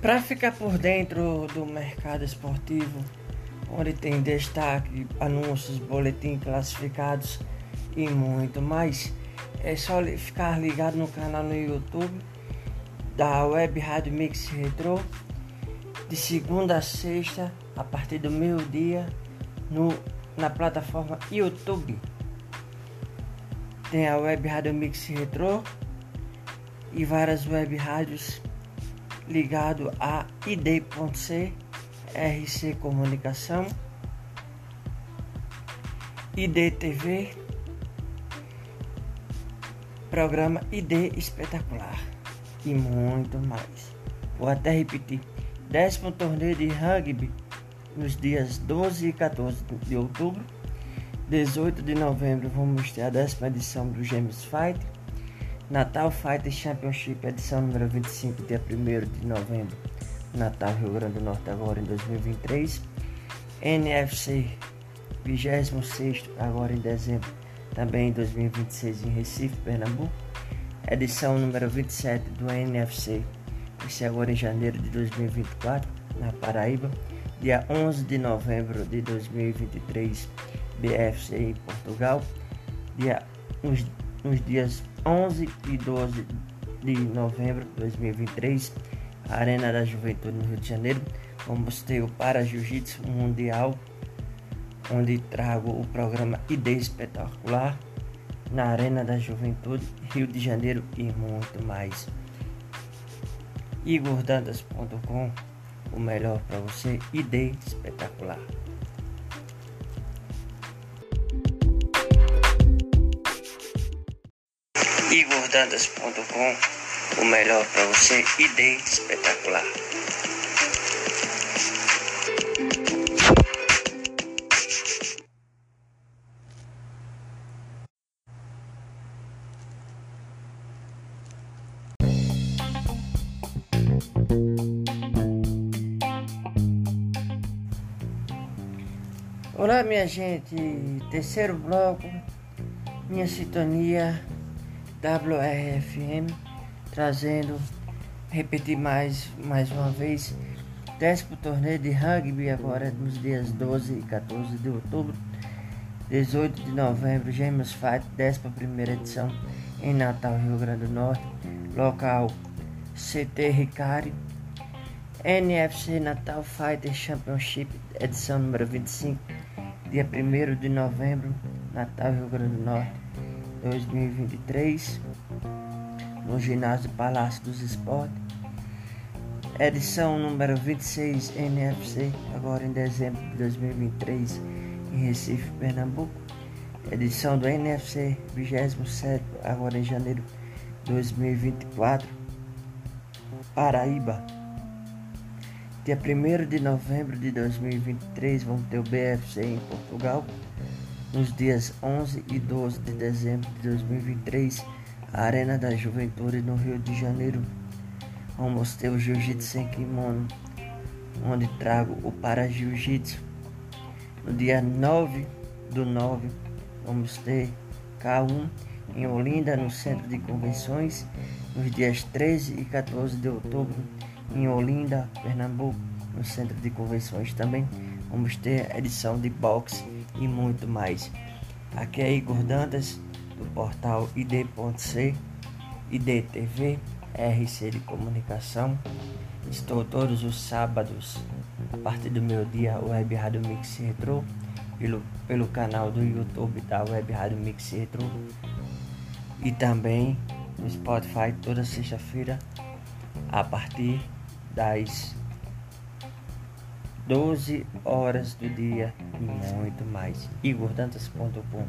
Para ficar por dentro do mercado esportivo, onde tem destaque, anúncios, boletim classificados e muito mais, é só ficar ligado no canal no YouTube da Web Rádio Mix Retro de segunda a sexta a partir do meio-dia na plataforma YouTube. Tem a Web Rádio Mix Retro e várias web rádios ligado a ID.C, RC Comunicação, IDTV, programa ID Espetacular e muito mais. Vou até repetir: décimo torneio de rugby nos dias 12 e 14 de outubro. 18 de novembro vamos ter a décima edição do Gêmeos Fight. Natal Fighter Championship, edição número 25, dia 1 de novembro, Natal, Rio Grande do Norte, agora em 2023. NFC 26, agora em dezembro, também em 2026, em Recife, Pernambuco. Edição número 27 do NFC, vai ser agora em janeiro de 2024, na Paraíba. Dia 11 de novembro de 2023, BFC em Portugal. Dia, nos, nos dias 11 e 12 de novembro de 2023, Arena da Juventude no Rio de Janeiro. Vamos ter o Para Jiu-Jitsu Mundial, onde trago o programa ID Espetacular na Arena da Juventude, Rio de Janeiro e muito mais. IgorDantas.com, o melhor para você, ID Espetacular. igordandas.com, o melhor para você, ideia espetacular. Olá, minha gente, terceiro bloco, minha sintonia WRFM, trazendo, repetir mais, mais uma vez, décimo torneio de rugby agora nos dias 12 e 14 de outubro, 18 de novembro, Gêmeos Fight, 11 edição em Natal, Rio Grande do Norte, local CT Ricari, NFC Natal Fighter Championship, edição número 25, dia 1 de novembro, Natal, Rio Grande do Norte. 2023 no ginásio Palácio dos Esportes. Edição número 26 NFC, agora em dezembro de 2023, em Recife, Pernambuco. Edição do NFC 27, agora em janeiro de 2024, Paraíba. Dia 1 de novembro de 2023, vamos ter o BFC em Portugal nos dias 11 e 12 de dezembro de 2023, a Arena da Juventude no Rio de Janeiro. Vamos ter o Jiu-Jitsu sem kimono, onde trago o para Jiu-Jitsu. No dia 9 do 9, vamos ter K1 em Olinda, no Centro de Convenções. Nos dias 13 e 14 de outubro, em Olinda, Pernambuco, no Centro de Convenções também. Vamos ter edição de boxe e muito mais. Aqui é Igor Dantas, do portal id.c, IDTV, RC de Comunicação. Estou todos os sábados, a partir do meu dia, Web Rádio Mix Retro, pelo, pelo canal do YouTube da Web Rádio Mix Retro. E também no Spotify toda sexta-feira, a partir das 12 horas do dia e muito mais. igordantas.com